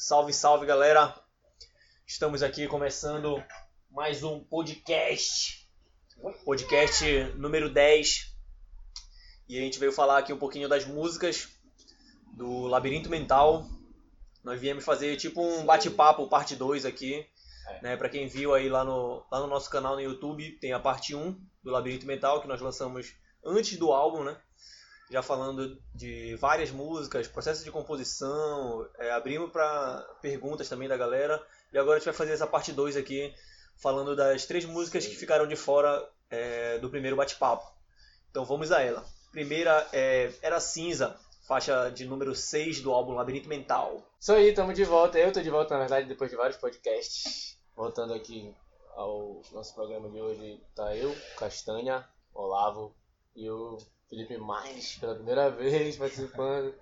Salve, salve galera! Estamos aqui começando mais um podcast. Podcast número 10. E a gente veio falar aqui um pouquinho das músicas do Labirinto Mental. Nós viemos fazer tipo um bate-papo, parte 2 aqui. É. Né, para quem viu aí lá no, lá no nosso canal no YouTube, tem a parte 1 do Labirinto Mental, que nós lançamos antes do álbum, né? Já falando de várias músicas, processo de composição, é, abrimos para perguntas também da galera. E agora a gente vai fazer essa parte 2 aqui, falando das três músicas que ficaram de fora é, do primeiro bate-papo. Então vamos a ela. Primeira é Era Cinza, faixa de número 6 do álbum Labirinto Mental. Isso aí, estamos de volta. Eu tô de volta, na verdade, depois de vários podcasts. Voltando aqui ao nosso programa de hoje, tá eu, Castanha, Olavo e o Felipe Mais, pela primeira vez participando.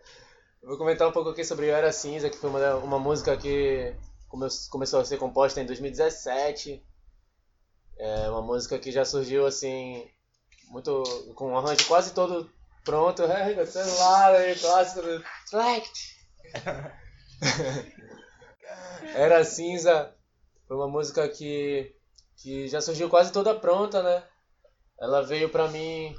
Vou comentar um pouco aqui sobre Era Cinza, que foi uma, uma música que come- começou a ser composta em 2017. É uma música que já surgiu assim, muito com um arranjo quase todo pronto. É, celular aí, clássico do Tract. Era Cinza foi uma música que, que já surgiu quase toda pronta, né? Ela veio pra mim,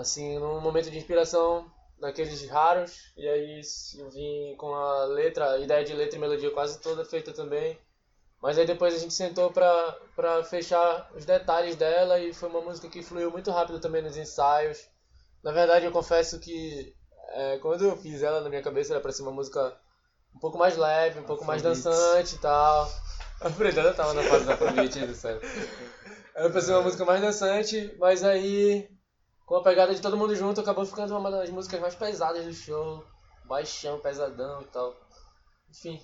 assim, num momento de inspiração daqueles raros, e aí eu vim com a letra, a ideia de letra e melodia quase toda feita também. Mas aí depois a gente sentou pra, pra fechar os detalhes dela e foi uma música que fluiu muito rápido também nos ensaios. Na verdade, eu confesso que é, quando eu fiz ela na minha cabeça era pra ser uma música um pouco mais leve, um pouco mais dançante e tal. A Fredana tava na fase da Afrobeat, do céu. Era pra ser uma música mais dançante, mas aí, com a pegada de todo mundo junto, acabou ficando uma das músicas mais pesadas do show. Baixão, pesadão e tal. Enfim,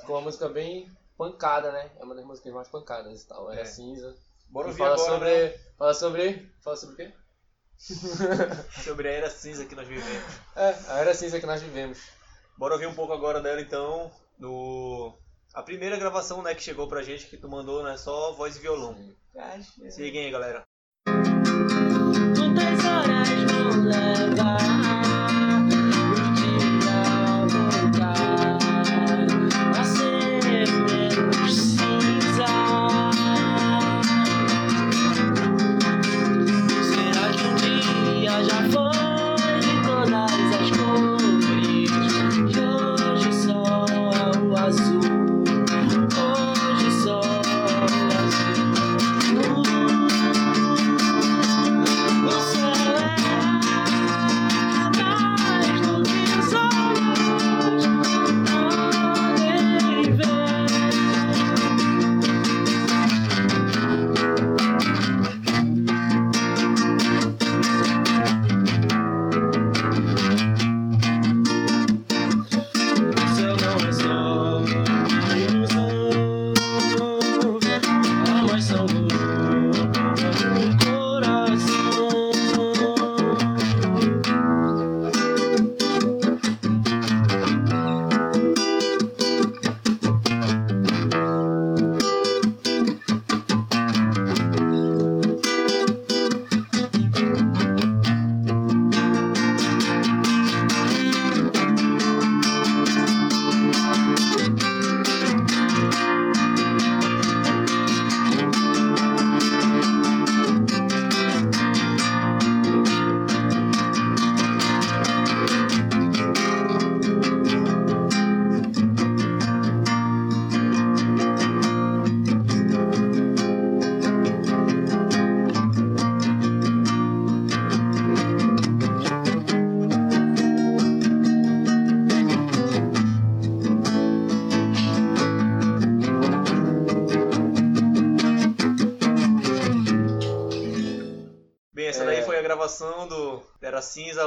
ficou uma música bem pancada, né? É uma das músicas mais pancadas e tal. Era É. cinza. Bora ouvir fala agora sobre. né, Fala sobre. Fala sobre o quê? sobre a Era Cinza que nós vivemos. É, a era cinza que nós vivemos. Bora ouvir um pouco agora dela então, do a primeira gravação, né, que chegou pra gente que tu mandou, né, só voz e violão. Se liguem aí, galera. Quantas horas vão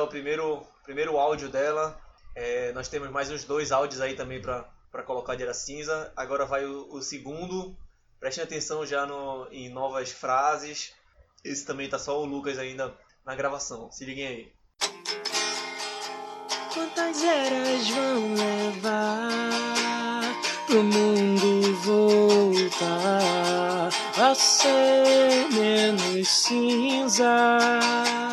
o primeiro, primeiro áudio dela. É, nós temos mais uns dois áudios aí também pra colocar de Era Cinza. Agora vai o, o segundo. Prestem atenção já no, em novas frases. Esse também tá só o Lucas ainda na gravação. Se liguem aí. Quantas eras vão levar pro mundo voltar a ser menos cinza?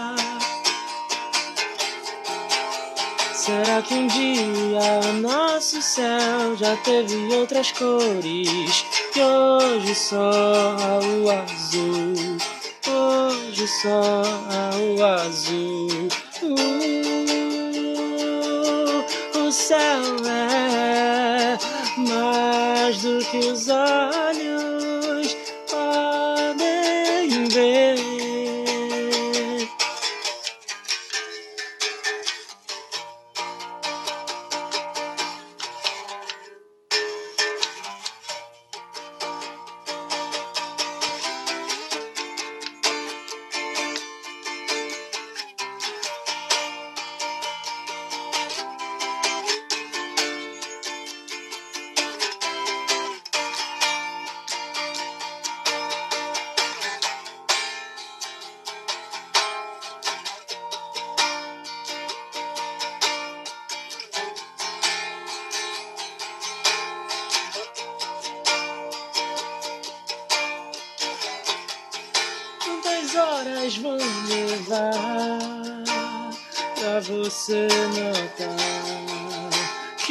Será que um dia o nosso céu já teve outras cores? E hoje só há o azul. Hoje só há o azul. Uh, o céu é mais do que os olhos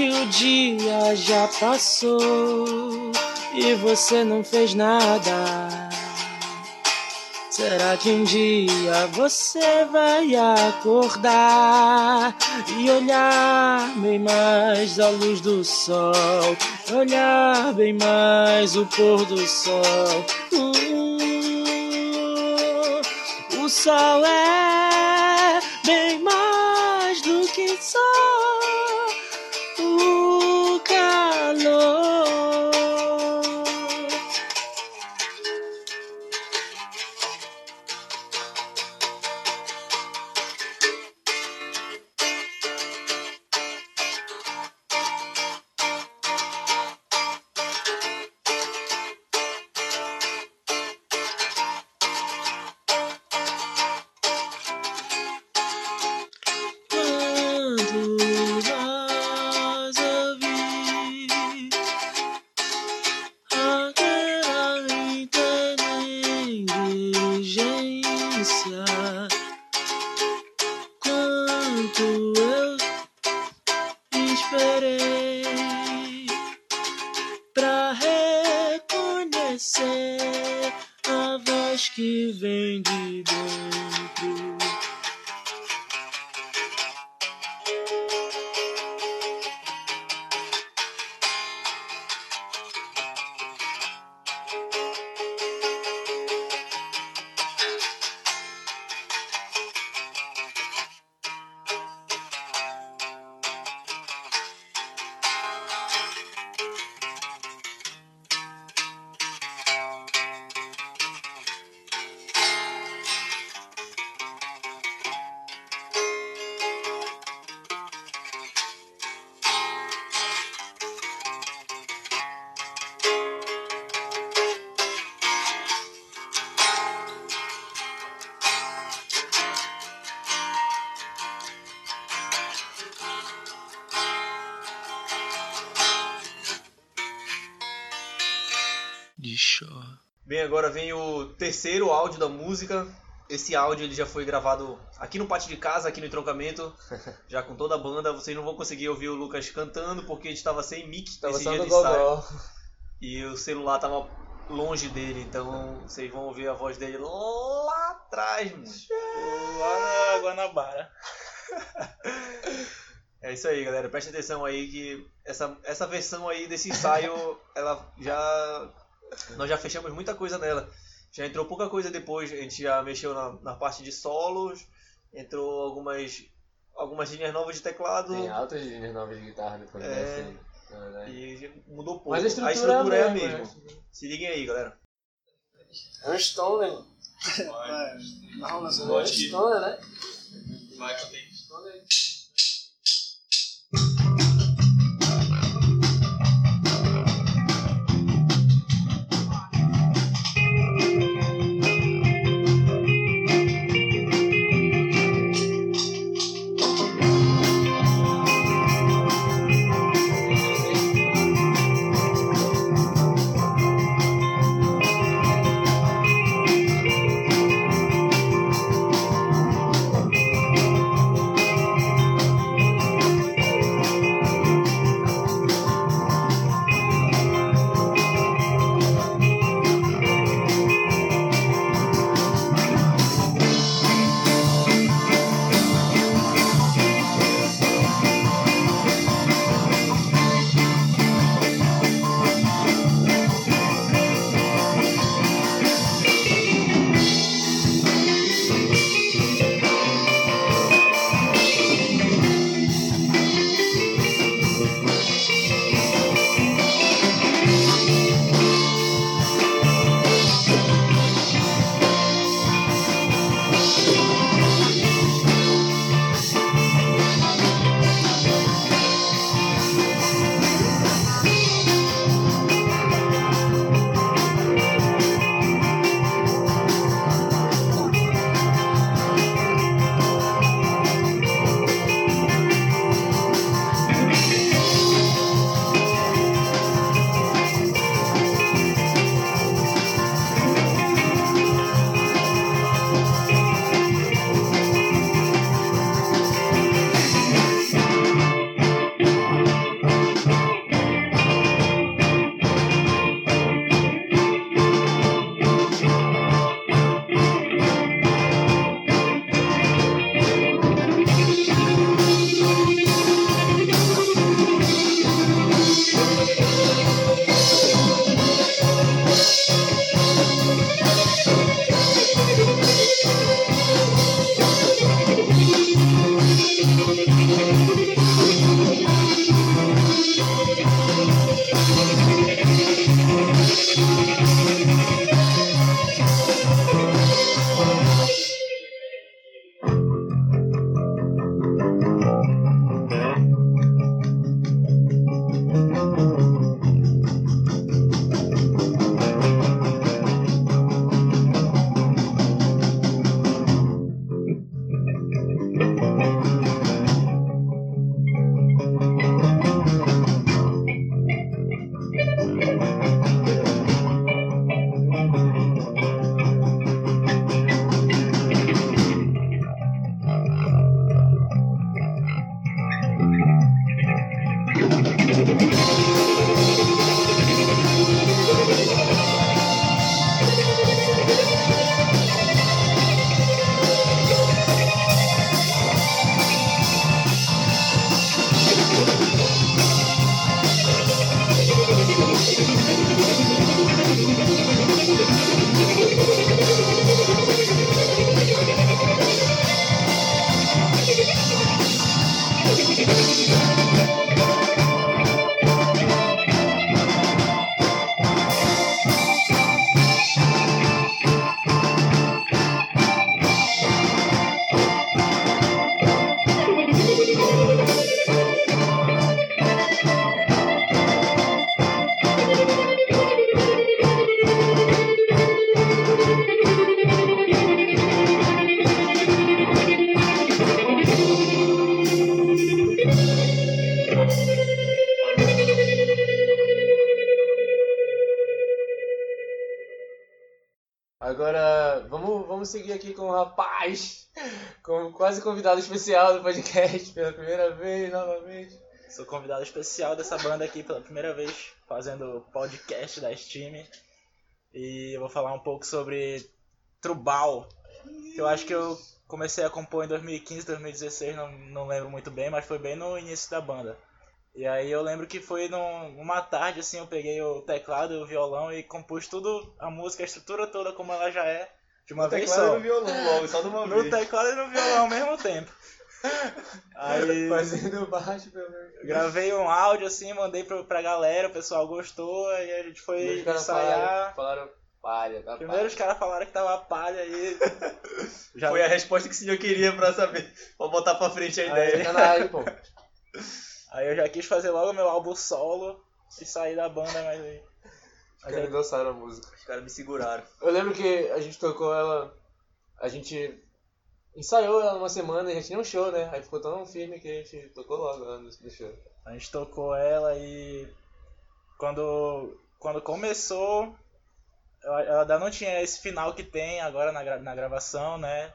que o dia já passou e você não fez nada? Será que um dia você vai acordar e olhar bem mais a luz do sol, olhar bem mais o pôr do sol? Uh, o sol é vem de dentro. Música. Esse áudio ele já foi gravado aqui no pátio de casa, aqui no entroncamento, já com toda a banda. Vocês não vão conseguir ouvir o Lucas cantando porque a gente estava sem mic Tava nesse só dia de ensaio. E o celular tava longe dele, então vocês vão ouvir a voz dele lá atrás, mano. Lá na Guanabara. É isso aí, galera. Presta atenção aí que essa, essa versão aí desse ensaio, ela já. Nós já fechamos muita coisa nela. Já entrou pouca coisa depois, a gente já mexeu na, na parte de solos, entrou algumas, algumas linhas novas de teclado Tem altas linhas novas de guitarra depois É. dessa aí, na verdade. e mudou pouco. Mas a estrutura, é a mesmo, mesma. Se liguem aí, galera. É um Stoner. Na rola É um Stoner, né? Vai, tem. Stoner. Seguir aqui com o rapaz, com quase convidado especial do podcast pela primeira vez, novamente. Sou convidado especial dessa banda aqui pela primeira vez, fazendo podcast da Steam. E eu vou falar um pouco sobre Trubal, que eu acho que eu comecei a compor em 2015, 2016, não, não lembro muito bem, mas foi bem no início da banda. E aí eu lembro que foi num- numa tarde, assim, eu peguei o teclado o violão e compus tudo, a música, a estrutura toda como ela já é, de uma vez Teclado só. e no violão logo, só de uma No vez. teclado e no violão ao mesmo tempo. Aí Fazendo baixo pelo gravei um áudio assim, mandei pra, pra galera, o pessoal gostou, aí a gente foi Os ensaiar. falaram, falaram palha, tá Primeiro os palha. caras falaram que tava palha aí. Já Foi a resposta que o senhor queria pra saber. Pra botar pra frente a Aí, ideia. Sacanagem, pô. Aí eu já quis fazer logo meu álbum solo e sair da banda, mas aí. Os caras aí dançaram a música. Os caras me seguraram. Eu lembro que a gente tocou ela. A gente ensaiou ela uma semana e a gente tinha um show, né? Aí ficou tão firme que a gente tocou logo lá no, show. a gente tocou ela e quando, quando começou, ela ela ainda não tinha esse final que tem agora na, gra- na gravação, né?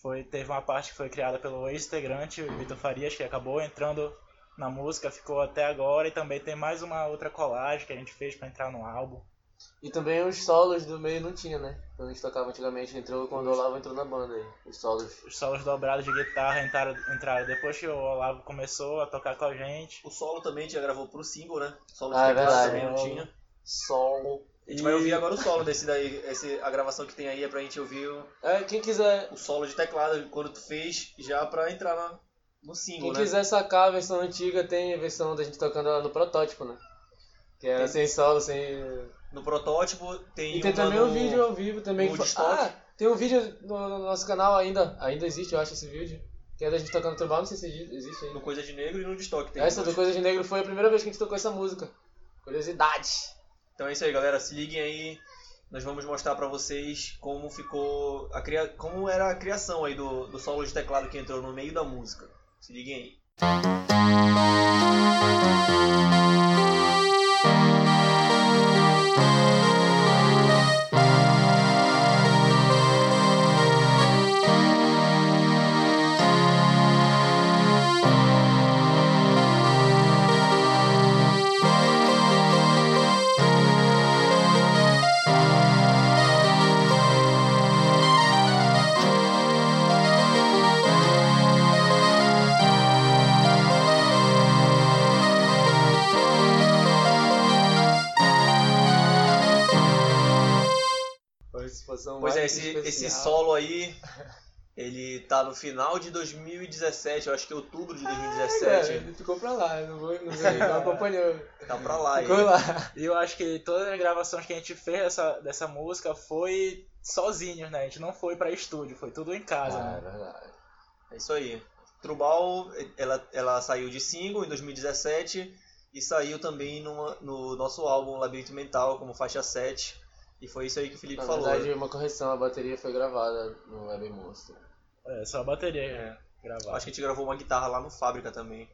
Foi, teve uma parte que foi criada pelo ex-integrante, o Vitor Farias, que acabou entrando na música, ficou até agora, e também tem mais uma outra colagem que a gente fez pra entrar no álbum. E também os solos do meio não tinha, né? Quando a gente tocava antigamente, entrou quando o Olavo entrou na banda aí. Os solos. Os solos dobrados de guitarra entraram, entraram depois que o Olavo começou a tocar com a gente. O solo também a gente já gravou pro single, né? Solo Ah, é de teclado verdade. também não tinha. Solo. A gente vai ouvir agora o solo desse daí. Esse, a gravação que tem aí é pra gente ouvir o, É, quem quiser, o solo de teclado quando tu fez, já pra entrar na- no single, quem né? quiser sacar a versão antiga, tem a versão da gente tocando ela no protótipo, né? Que era Tem- sem solo, sem. No protótipo tem E tem também no- um vídeo ao vivo também. no que. Ah, tem um vídeo no, no nosso canal ainda. Ainda existe, eu acho, esse vídeo. Que é da gente tocando tribal, não sei se existe ainda. no Coisa de Negro e no Destoque tem. Essa do. Coisa de Negro foi a primeira vez que a gente tocou essa música. Curiosidade. Então é isso aí, galera. Se liguem aí. Nós vamos mostrar pra vocês como ficou a cria... como era a criação aí do, do solo de teclado que entrou no meio da música. Se liguem aí. Aí, ele tá no final de 2017, eu acho que é outubro de É, 2017. ele ficou pra lá, eu não, vou, não, sei, não acompanhou. Tá pra lá aí. Ficou lá. E eu acho que todas as gravações que a gente fez dessa, dessa música foi sozinhos, né? A gente não foi pra estúdio, foi tudo em casa, Ah, é né? verdade. É isso aí. Trubal, ela, ela saiu de single em 2017 e saiu também numa- no nosso álbum Labirinto Mental como faixa 7. E foi isso aí que o Felipe Na falou. verdade, uma correção, a bateria foi gravada no Web Monster. É, só a bateria é, gravada. Acho que a gente gravou uma guitarra lá no Fábrica também.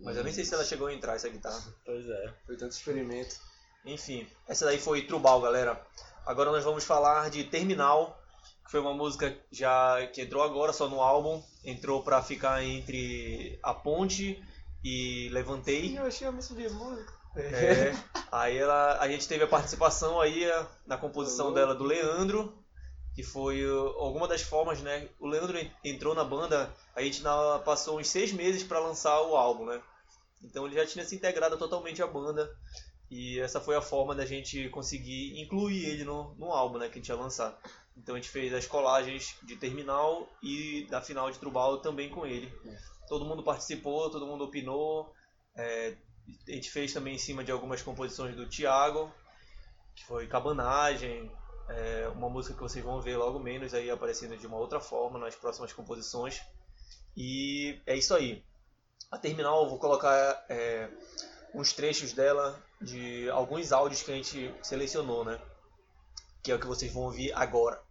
Mas eu nem sei se ela chegou a entrar essa guitarra. Pois é. Foi tanto experimento. Enfim, essa daí foi Trubal, galera. Agora nós vamos falar de Terminal, que foi uma música já que entrou agora só no álbum, entrou pra ficar entre A Ponte e Levantei. Eu achei a música de música. É, aí ela, a gente teve a participação aí na composição dela do Leandro, que foi alguma das formas, né? O Leandro en- entrou na banda, a gente na- passou uns seis meses para lançar o álbum, né? Então ele já tinha se integrado totalmente à banda e essa foi a forma da gente conseguir incluir ele no, no álbum, né? Que a gente ia lançar. Então a gente fez as colagens de Terminal e da final de Trubal também com ele. Todo mundo participou, todo mundo opinou. é, a gente fez também em cima de algumas composições do Thiago, que foi Cabanagem, é, uma música que vocês vão ver logo menos aí aparecendo de uma outra forma nas próximas composições. E é isso aí. A terminal eu vou colocar é, uns trechos dela de alguns áudios que a gente selecionou, né? Que é o que vocês vão ouvir agora.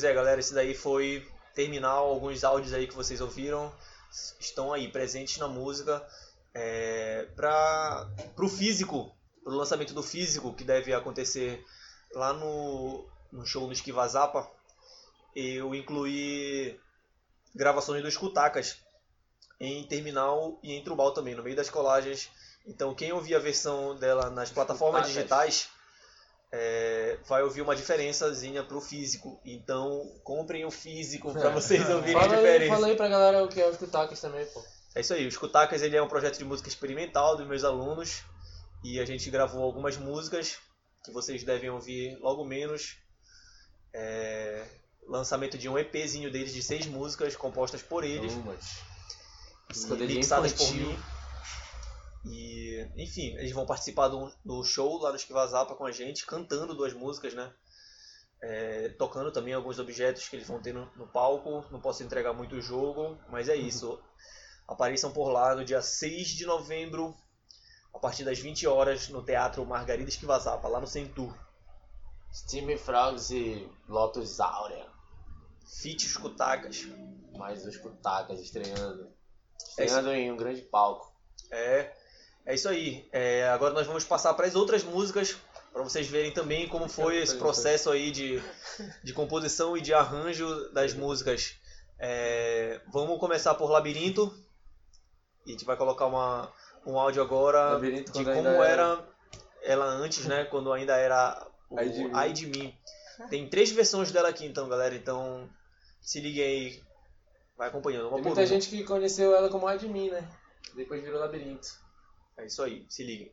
Pois é, galera, esse daí foi terminal. Alguns áudios aí que vocês ouviram estão aí presentes na música. É, para o físico, para o lançamento do físico, que deve acontecer lá no, no show no Esquiva Zapa, eu incluí gravações dos Cutacas em terminal e em trubal também, no meio das colagens. Então, quem ouvir a versão dela nas plataformas Cutacas. digitais vai ouvir uma diferençazinha pro físico. Então, comprem o físico para vocês ouvirem a Fala aí, diferença. fala aí pra galera o que é os Kutacas também, pô. É isso aí, o Escutacas ele é um projeto de música experimental dos meus alunos e a gente gravou algumas músicas que vocês devem ouvir logo menos. É, lançamento de um EPzinho deles de seis músicas compostas por eles Umas. e Escadrilha mixadas por mim. E, enfim, eles vão participar do, do show lá no Esquiva Zapa com a gente, cantando duas músicas, né? É, tocando também alguns objetos que eles vão ter no, no palco. Não posso entregar muito o jogo, mas é isso. Apareçam por lá no dia 6 de novembro, a partir das 20 horas, no Teatro Margarida Esquiva Zapa, lá no Centur. Steam Frogs e Lotus Áurea. Fit Escutacas. Mais os Kutacas estreando. É. Estreando em um grande palco. É, é isso aí. É, agora nós vamos passar para as outras músicas para vocês verem também como foi esse processo aí de, de composição e de arranjo das músicas. É, vamos começar por Labirinto. E a gente vai colocar uma, um áudio agora Labirinto de como ainda era ela antes, né? Quando ainda era o Ai de Mim. Ai de Mim. Tem três versões dela aqui então, galera. Então se liguem aí. Vai acompanhando. Uma Tem muita gente que conheceu ela como Admin, né? Depois virou Labirinto. É isso aí. Se liguem.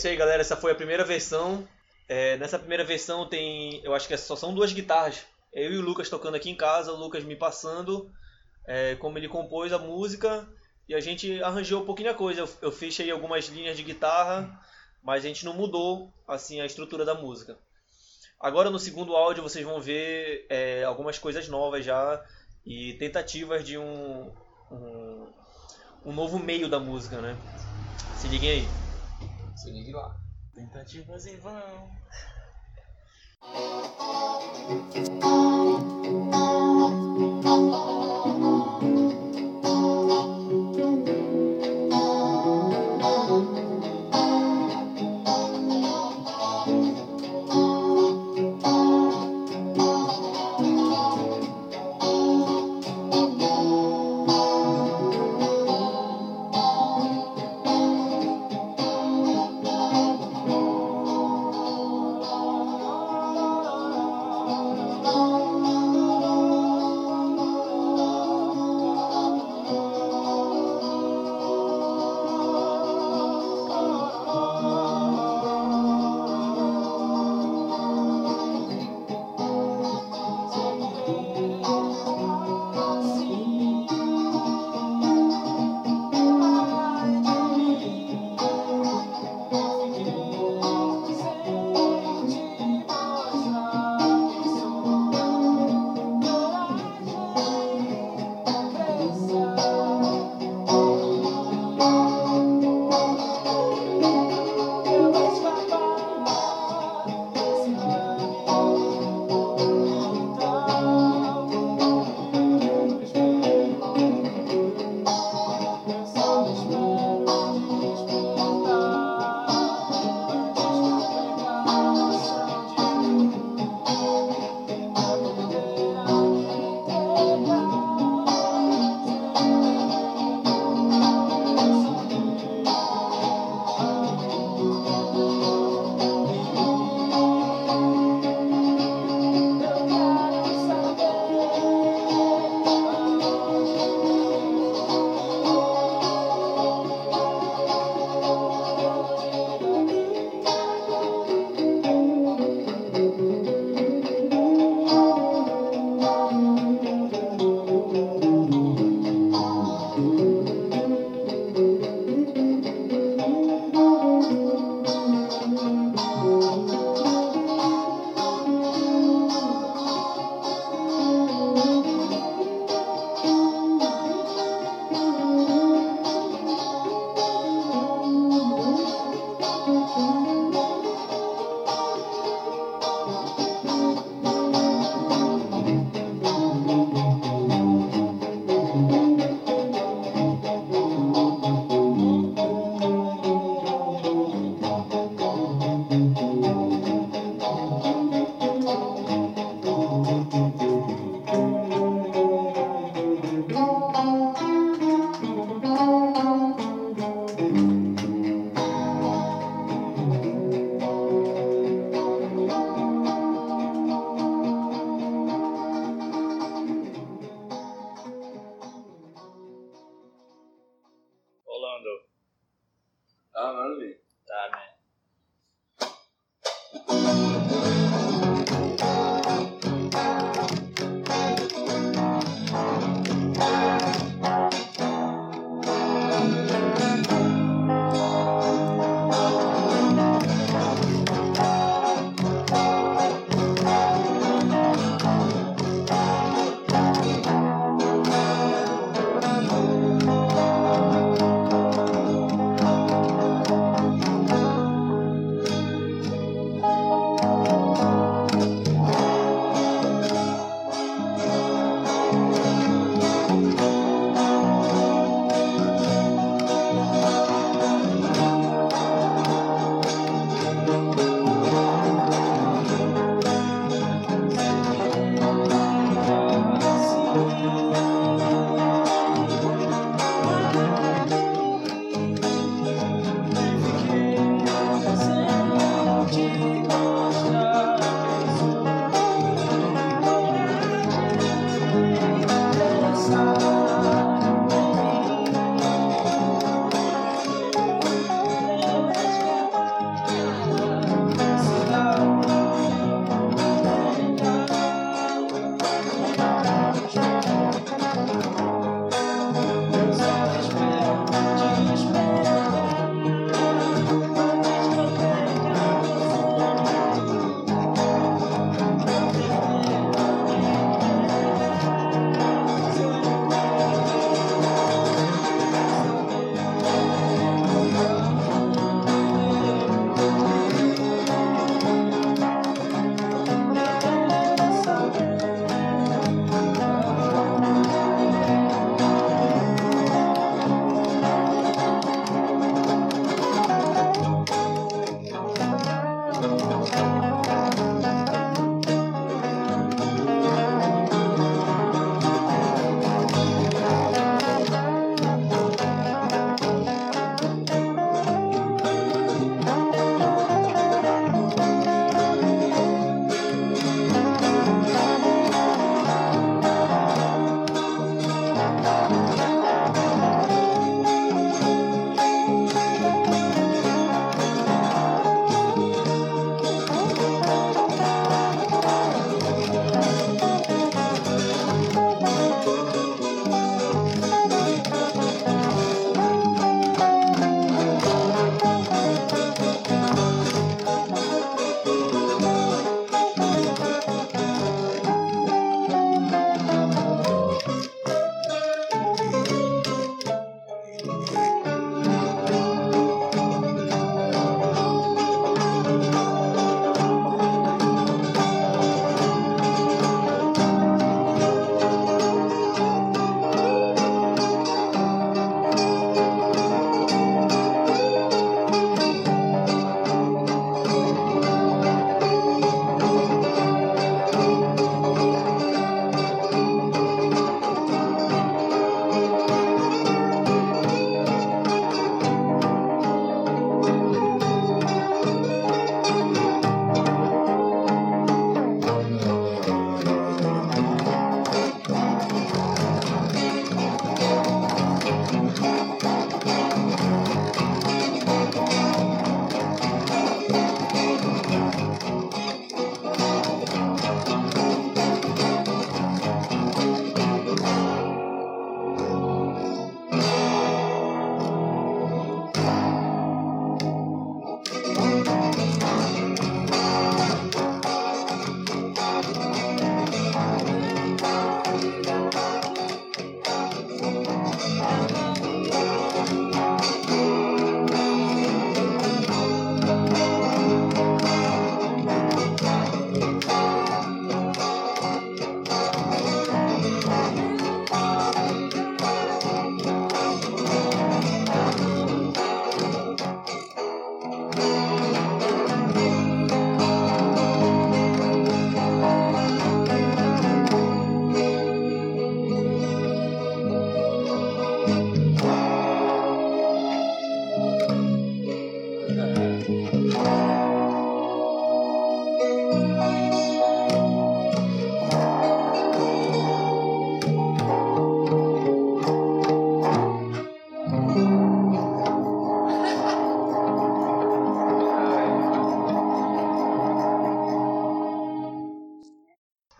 Isso aí, galera. Essa foi a primeira versão. É, nessa primeira versão tem, eu acho que só são duas guitarras. Eu e o Lucas tocando aqui em casa, o Lucas me passando é, como ele compôs a música e a gente arranjou um pouquinho a coisa. Eu, eu fiz aí algumas linhas de guitarra, mas a gente não mudou assim a estrutura da música. Agora no segundo áudio vocês vão ver é, algumas coisas novas já e tentativas de um, um, um novo meio da música, né? Se liguem aí. Se ligue lá. Tentativas em vão.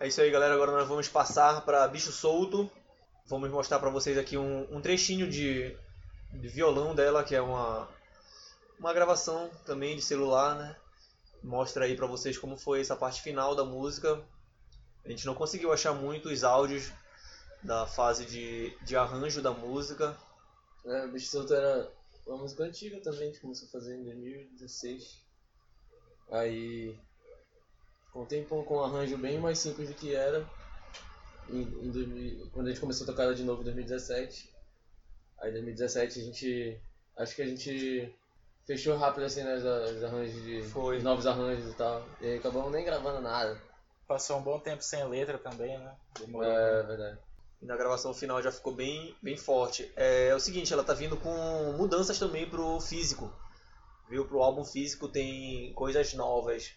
Isso aí, galera. Agora nós vamos passar para Bicho Solto. Vamos mostrar para vocês aqui um, um trechinho de, de violão dela, que é uma, uma gravação também de celular, né? Mostra aí para vocês como foi essa parte final da música. A gente não conseguiu achar muitos áudios da fase de, de arranjo da música. É, Bicho Solto era uma música antiga também, gente começou a fazer em 2016. Aí, com um tempo com um arranjo bem mais simples do que era, em, em 2000 quando a gente começou a tocar ela de novo em 2017. Aí em 2017 a gente, acho que a gente fechou rápido assim, né, os, os arranjos de, Foi. os novos arranjos e tal. E aí acabamos nem gravando nada. Passou um bom tempo sem letra também, né? Demorou. É verdade. E na gravação final já ficou bem, bem forte. É, é o seguinte, ela tá vindo com mudanças também pro físico. Viu? Pro álbum físico tem coisas novas,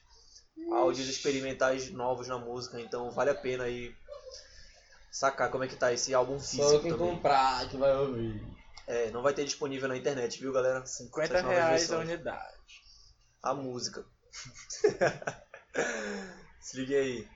áudios experimentais novos na música, então vale a pena aí sacar como é que tá esse álbum físico Só quem também. comprar que vai ouvir. É, não vai ter disponível na internet, viu galera? 50 Essas novas reais a versões. unidade. A música. Se ligue aí.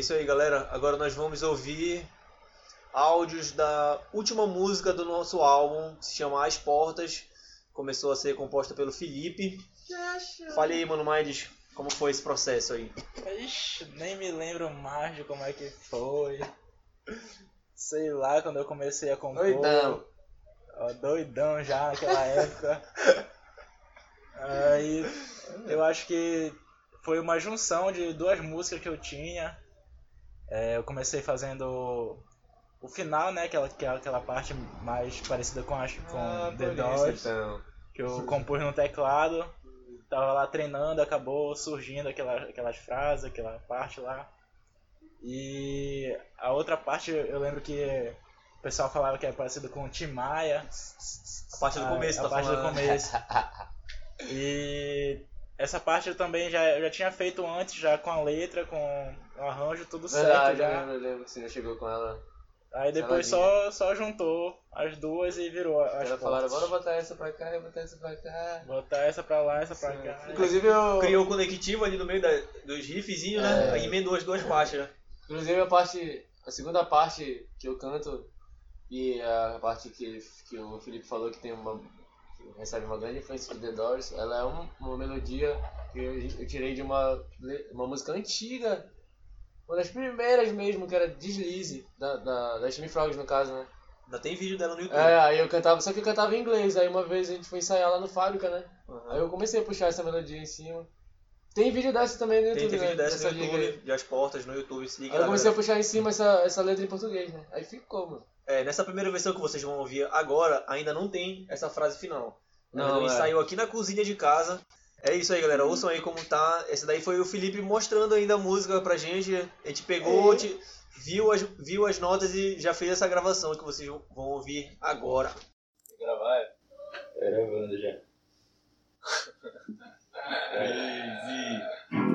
Isso aí, galera. Agora nós vamos ouvir áudios da última música do nosso álbum, que se chama As Portas. Começou a ser composta pelo Felipe. Fale aí, mano, Maides, como foi esse processo aí? Ixi, nem me lembro mais de como é que foi. Sei lá, quando eu comecei a compor. Doidão. Ó, doidão já naquela época. Aí eu acho que foi uma junção de duas músicas que eu tinha. É, eu comecei fazendo o final, né? Aquela, aquela, aquela parte mais parecida com, as, com Ah, The Doors, então. que eu compus no teclado. Tava lá treinando, acabou surgindo aquela, aquelas frases, aquela parte lá. E a outra parte eu lembro que o pessoal falava que era parecido com o Tim Maia. A parte do A- começo, a tá parte do falando. começo. E essa parte eu também já, eu já tinha feito antes, já com a letra, com arranjo, tudo certo Verdade, eu já. eu lembro que você já chegou com ela. Aí depois só, só juntou as duas e virou as Ela falaram, bora botar essa pra cá e botar essa pra cá. Botar essa pra lá, essa pra Sim. cá. Inclusive eu. Criou o conectivo ali no meio da- dos riffzinhos, né? É. Aí emendou as duas partes, né? Inclusive a parte. A segunda parte que eu canto e a parte que, que o Felipe falou que tem uma. que recebe uma grande influência do The Doors, ela é uma, uma melodia que eu, eu tirei de uma, uma música antiga. Uma das primeiras mesmo, que era Deslize, da, da, da Steam Frogs no caso, né? Ainda tem vídeo dela no YouTube. É, aí eu cantava, só que eu cantava em inglês, aí uma vez a gente foi ensaiar lá no Fábrica, né? Aham. Aí eu comecei a puxar essa melodia em cima. Tem vídeo dessa também no Tem, YouTube, tem vídeo né? dessa no. YouTube, de as portas no YouTube, se liga Aí eu comecei a puxar em cima essa, essa letra em português, né? Aí ficou, mano. É, nessa primeira versão que vocês vão ouvir agora, ainda não tem essa frase final. Não, ele é. saiu aqui na cozinha de casa. É isso aí, galera. Ouçam aí como tá. Esse daí foi o Felipe mostrando ainda a música pra gente. A gente pegou, te- viu, as, viu as notas e já fez essa gravação que vocês vão ouvir agora. Gravar? é? Gravando já. Quem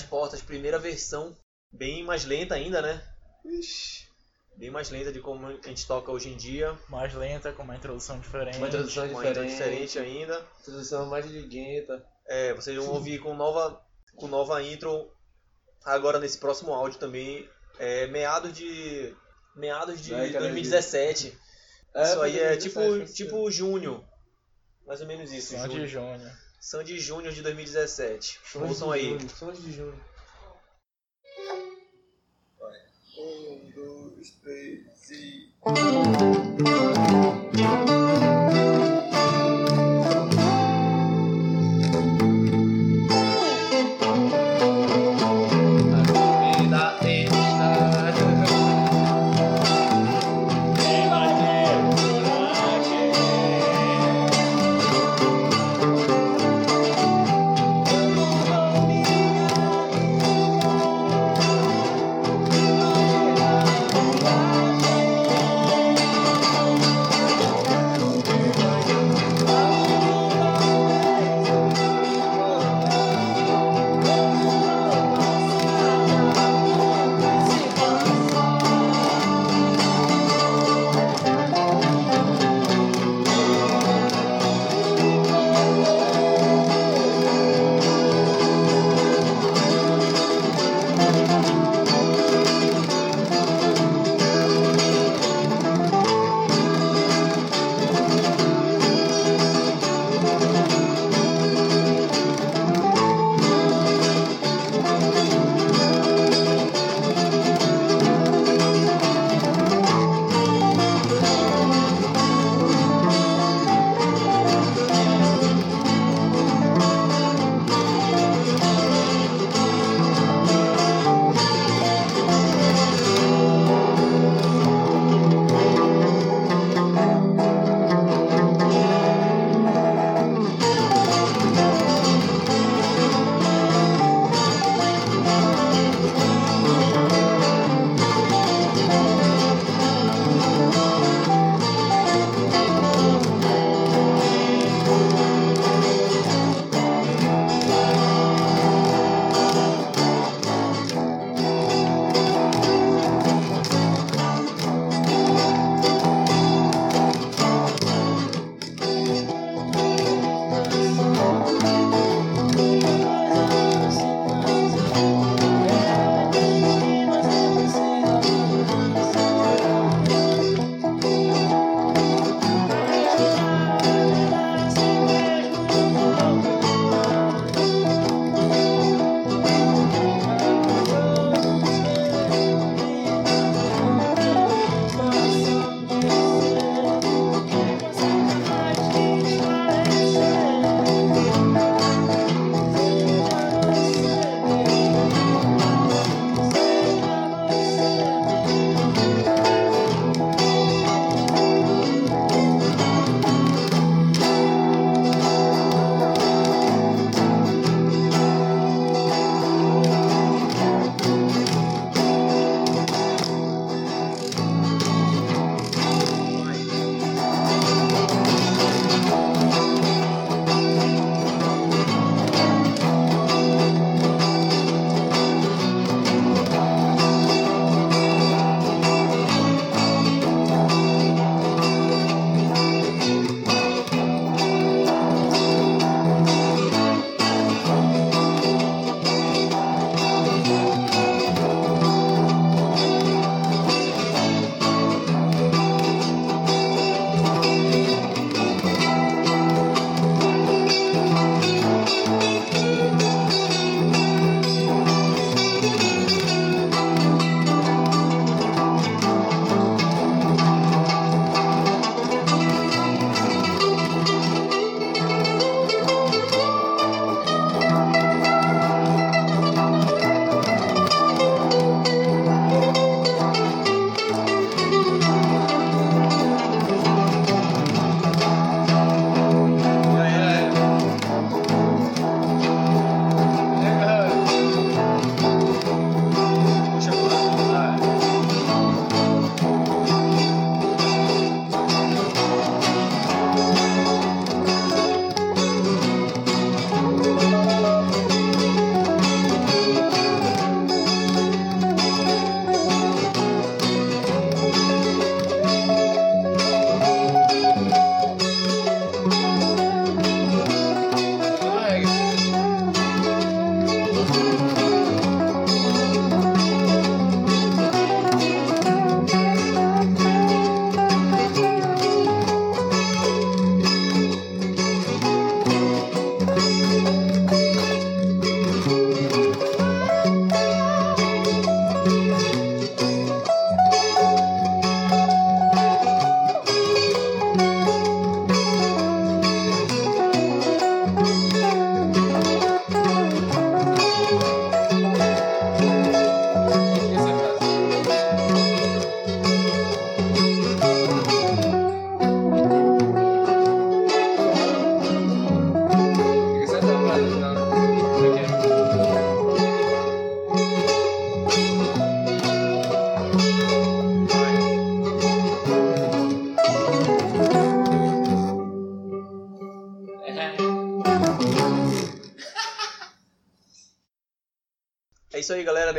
As Portas, primeira versão, bem mais lenta ainda, né? Ixi, bem mais lenta de como a gente toca hoje em dia. Mais lenta, com uma introdução diferente. Uma introdução Uma diferente. diferente ainda. Introdução mais liguenta. É, vocês vão ouvir com nova, com nova intro agora nesse próximo áudio também. É, meados de. Meados de Da década de- 2017. É, isso aí é 2017, tipo, tipo junho. Mais ou menos isso. Som de junho. Junho. São de junho de 2017. Sons Ouçam de aí. junho, Sons de junho. Um, dois, três e.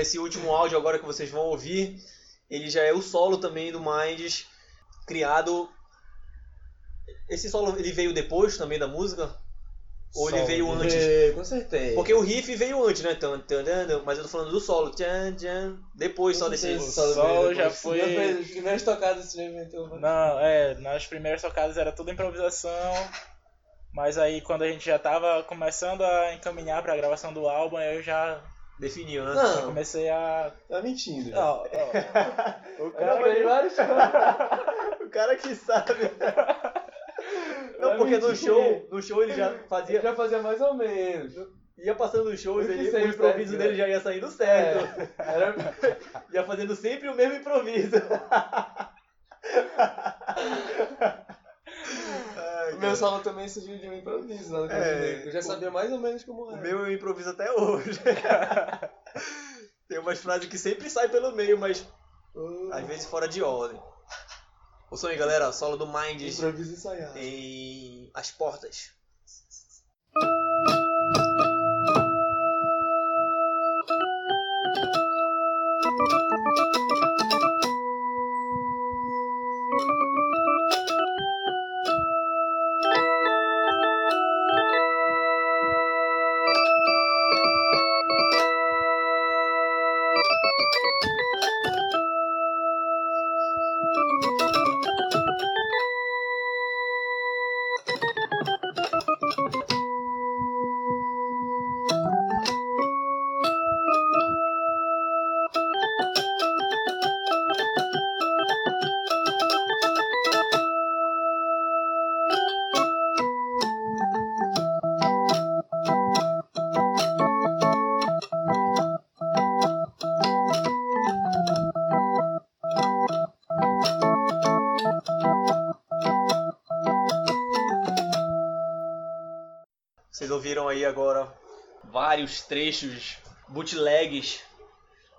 Nesse último áudio agora que vocês vão ouvir, ele já é o solo também do Minds, criado. Esse solo ele veio depois também da música? Ou ele Solo, veio ele antes? É, com certeza. Porque o riff veio antes, né? Tan, tan, tan, tan, Mas eu tô falando do solo. Tchan, tchan. Depois só desse. O solo já foi- As primeiras tocadas você inventou. né? Não, é, nas primeiras tocadas era tudo improvisação, mas aí quando a gente já tava começando a encaminhar pra gravação do álbum, eu já Definiu, né? Não, comecei a. tá mentindo. Ó, ó, o Cara, cara. vários o cara que sabe. Não, porque no show, no show ele já Eu fazia. já fazia mais ou menos. Ia passando os shows, Eu ele, o improviso certo, dele né? já ia saindo certo. É, era... Ia fazendo sempre o mesmo improviso. O meu solo também surgiu de um improviso É, é, Eu já sabia mais ou menos como O era. meu eu improviso até hoje. Tem umas frases que sempre saem pelo meio, mas às vezes fora de ordem. Ouçam aí, galera, solo do Minds Improviso ensaiado. em As Portas. Vocês ouviram aí agora vários trechos, bootlegs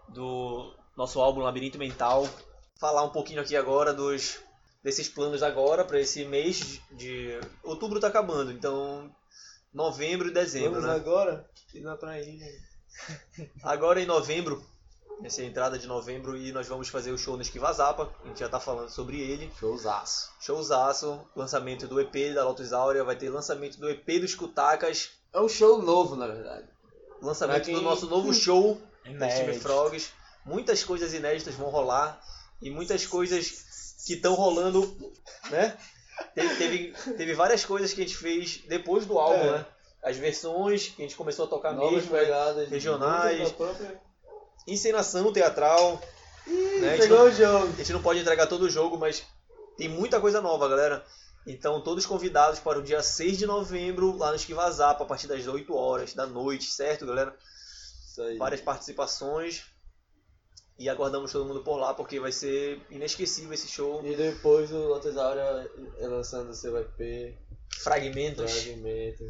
do nosso álbum Labirinto Mental. Falar um pouquinho aqui agora dos desses planos agora para esse mês de, outubro tá acabando, então novembro e dezembro, Vamos né? agora e dá pra ir. Agora em novembro, essa é a entrada de novembro e nós vamos fazer o show no Esquiva Zapa, a gente já tá falando sobre ele. Showzaço. Showzaço, lançamento do EP da Lotus Áurea, vai ter lançamento do EP dos Cutacas, É um show novo, na verdade. lançamento quem- do nosso novo show da Steam Inédito. Frogs. Muitas coisas inéditas vão rolar e muitas coisas que estão rolando, né? Teve, teve, teve várias coisas que a gente fez depois do álbum, É. né? As versões que a gente começou a tocar Novas mesmo, né? pegadas. regionais. Encenação teatral. né? Pegou não- o jogo. A gente não pode entregar todo o jogo, mas tem muita coisa nova, galera. Então, todos convidados para o dia 6 de novembro, lá no Esquivazapa, a partir das 8 horas da noite, certo, galera? Isso aí. Várias participações. E aguardamos todo mundo por lá, porque vai ser inesquecível esse show. E depois o Lotus Áurea é lançando o seu EP, Fragmentos. Fragmento.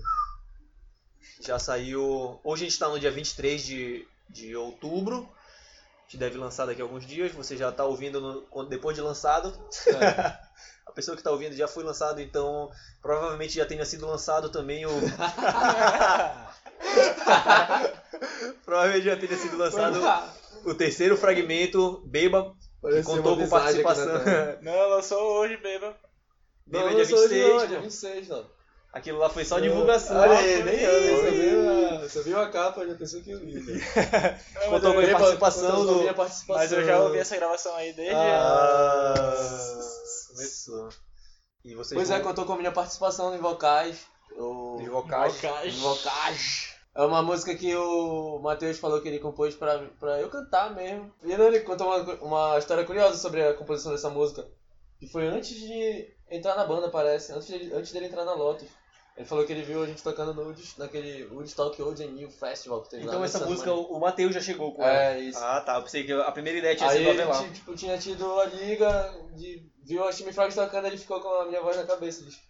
Já saiu. Hoje a gente está no dia 23 de, de outubro. A gente deve lançar daqui a alguns dias. Você já está ouvindo no- depois de lançado. A pessoa que está ouvindo já foi lançado, então provavelmente já tenha sido lançado também o. provavelmente já tenha sido lançado o terceiro fragmento, Beba, que contou com participação. Não, lançou hoje, beba. Beba Não, é dia lançou hoje 26. não, dia 26, não. Aquilo lá foi só divulgação. Olha aí, nem eu, só viu a- só viu a capa, já pensou que eu li. Contou com a participação do- minha participação. mas eu já ouvi essa gravação aí desde. Ah, começou. E vocês Pois é, contou com a minha participação em vocais. O... Vocais. Vocais. Em vocais. É uma música que o Matheus falou que ele compôs pra, pra eu cantar mesmo. E ele contou uma, uma história curiosa sobre a composição dessa música. Que foi antes de entrar na banda, parece. Antes dele, antes dele entrar na Lotus. Ele falou que ele viu a gente tocando no naquele Woodstock Old and New Festival que teve lá Então essa música o Matheus já chegou com ela. É, isso. Ah, tá. Eu pensei que a primeira ideia tinha Aí sido Avelar. ti- tipo, tinha tido a liga, de, viu a Time Frogs tocando, ele ficou com a minha voz na cabeça. Bicho.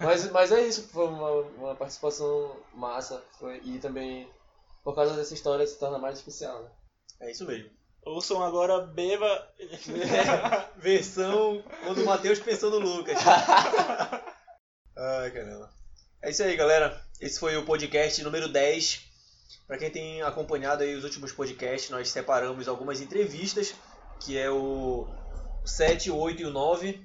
Mas, mas é isso, foi uma, uma participação massa. Foi, e também, por causa dessa história, se torna mais especial, né? É isso mesmo. Ouçam agora, beba. Versão quando o Matheus pensou no Lucas. Ai, caramba. É isso aí, galera. Esse foi o podcast número 10 Para quem tem acompanhado aí os últimos podcasts, nós separamos algumas entrevistas, que é o 7, o 8 e o 9.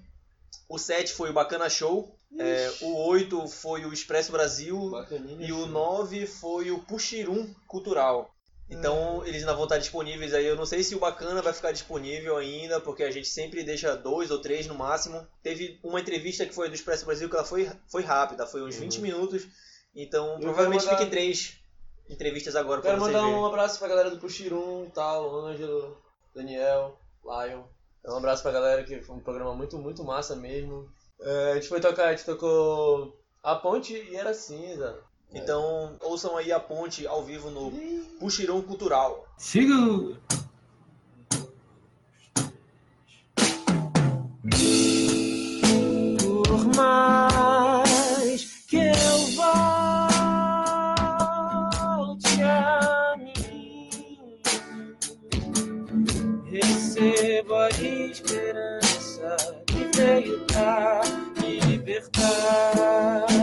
O 7 foi o Bacana Show, é, o 8 foi o Expresso Brasil Bacaninha. e o 9 foi o Puxirum Cultural. Então eles ainda vão estar disponíveis aí. Eu não sei se o Bacana vai ficar disponível ainda, porque a gente sempre deixa dois ou três no máximo. Teve uma entrevista que foi do Expresso Brasil que ela foi, foi rápida, foi uns 20 minutos. Então Eu provavelmente quero mandar- fiquem três entrevistas agora pra Quero vocês mandar verem. um abraço pra galera do Puxirum, tal, Ângelo, Daniel, Lion. Um abraço pra galera que foi um programa muito, muito massa mesmo. É, a gente foi tocar, a gente tocou A Ponte e Era Cinza. Então ouçam aí a ponte ao vivo no Puxirum Cultural. Siga! Por mais que eu volte a mim, recebo a esperança que veio pra libertar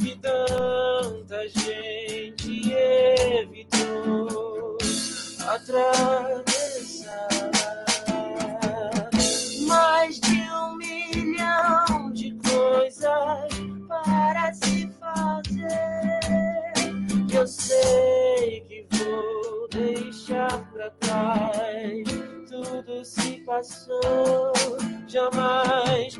que tanta gente evitou atravessar mais de um milhão de coisas para se fazer. Eu sei que vou deixar pra trás. Tudo se passou, jamais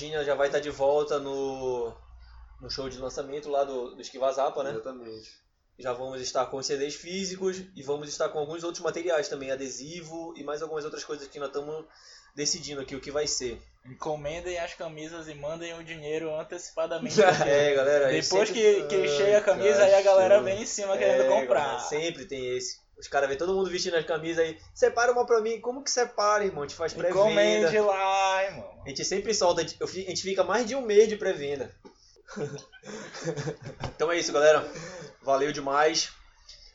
comprar. a lojinha já vai estar de volta no, no show de lançamento lá do, do Esquivazapa, né? Exatamente. Já vamos estar com CDs físicos e vamos estar com alguns outros materiais também, adesivo e mais algumas outras coisas que nós estamos decidindo aqui o que vai ser. Encomendem as camisas e mandem o dinheiro antecipadamente. É, galera. a gente Depois sempre- que, que chega a camisa, aí a galera vem em cima querendo É, comprar. galera, sempre tem esse. Os caras vê todo mundo vestindo as camisas aí. Separa uma pra mim. Como que separa, irmão? A gente faz Encomende pré-venda. lá, irmão. A gente sempre solta. eu A gente fica mais de um mês de pré-venda. então é isso, galera. Valeu demais.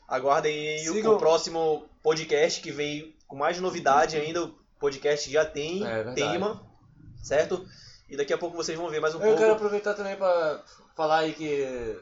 Aguardem o- Sigam- o próximo podcast que vem com mais novidade ainda. O podcast já tem É, tema, certo? E daqui a pouco vocês vão ver mais um Eu pouco. quero aproveitar também pra falar aí que.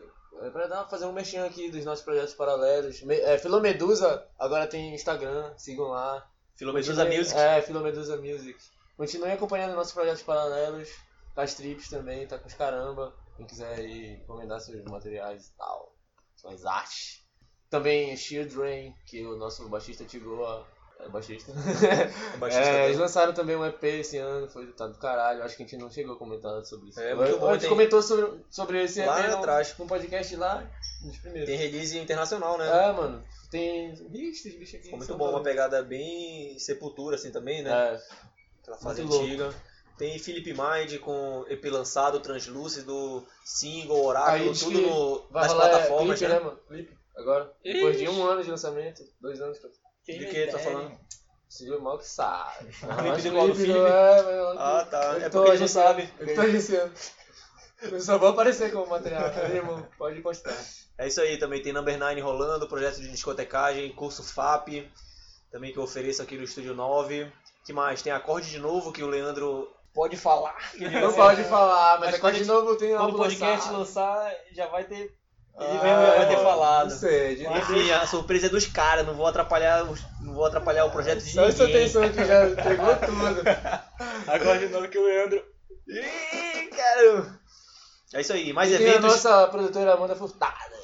Pra dar, fazer um mexinho aqui dos nossos projetos paralelos. Me- É, Filomedusa agora tem Instagram, sigam lá. Filomedusa Continue- Music. É, Filomedusa Music. Continue acompanhando nossos projetos paralelos. Castrips também, tá com os caramba. Quem quiser ir encomendar seus materiais e tal, suas artes. Também Shield Rain, que o nosso baixista Tigoa é baixista. O baixista É, eles lançaram também um EP esse ano, foi tá do caralho. Acho que a gente não chegou a comentar sobre isso. É, muito bom, A gente comentou sobre, sobre esse EP Lá no, atrás. num podcast lá, nos primeiros. Tem release internacional, né? É, mano. Tem. Ixi, esse bicho aqui. Ficou muito bom, uma pegada bem sepultura assim também, né? É, Aquela fase muito louco. antiga. Tem Philip Mind com EP lançado, translúcido, single, oráculo, tudo no, nas rolar plataformas, clipe, né? né, mano? Clipe, agora. Depois de um ano de lançamento, dois anos. Quem De que tu tá falando? Seria o mal que sabe. clipe de Felipe? É, mas- Ah, tá. eu É tô porque não agenciando, sabe. Eu tô agenciando. Eu só vou aparecer como material, tá, irmão? Pode postar. É isso aí, também tem Number 9 rolando, projeto de discotecagem, curso FAP, também que eu ofereço aqui no Estúdio 9. que mais? Tem acorde de novo que o Leandro pode falar. ele Não pode falar, mas, Mas quando de a novo tem Quando o podcast lançar, já vai ter. Ele Ah, mesmo já vai ter falado. Não sei, de Enfim, a surpresa é dos caras, não vou atrapalhar, não vou atrapalhar o projeto de Só essa ninguém. atenção que já pegou tudo. Agora de novo que o Leandro. Ih, cara. É isso aí, mais e tem a eventos, nossa produtora Amanda Furtada.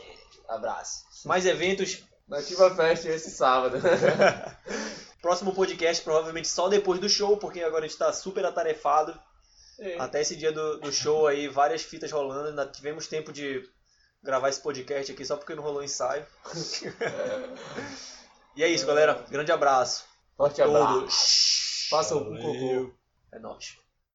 Abraço. mais eventos. Nativa Fest esse sábado. Próximo podcast provavelmente só depois do show, porque agora a gente tá super atarefado. Até esse dia do, do show aí, várias fitas rolando. Ainda tivemos tempo de gravar esse podcast aqui só porque não rolou ensaio. e é isso, galera. Grande abraço. Forte abraço. Todos. Façam um cocô. É nóis.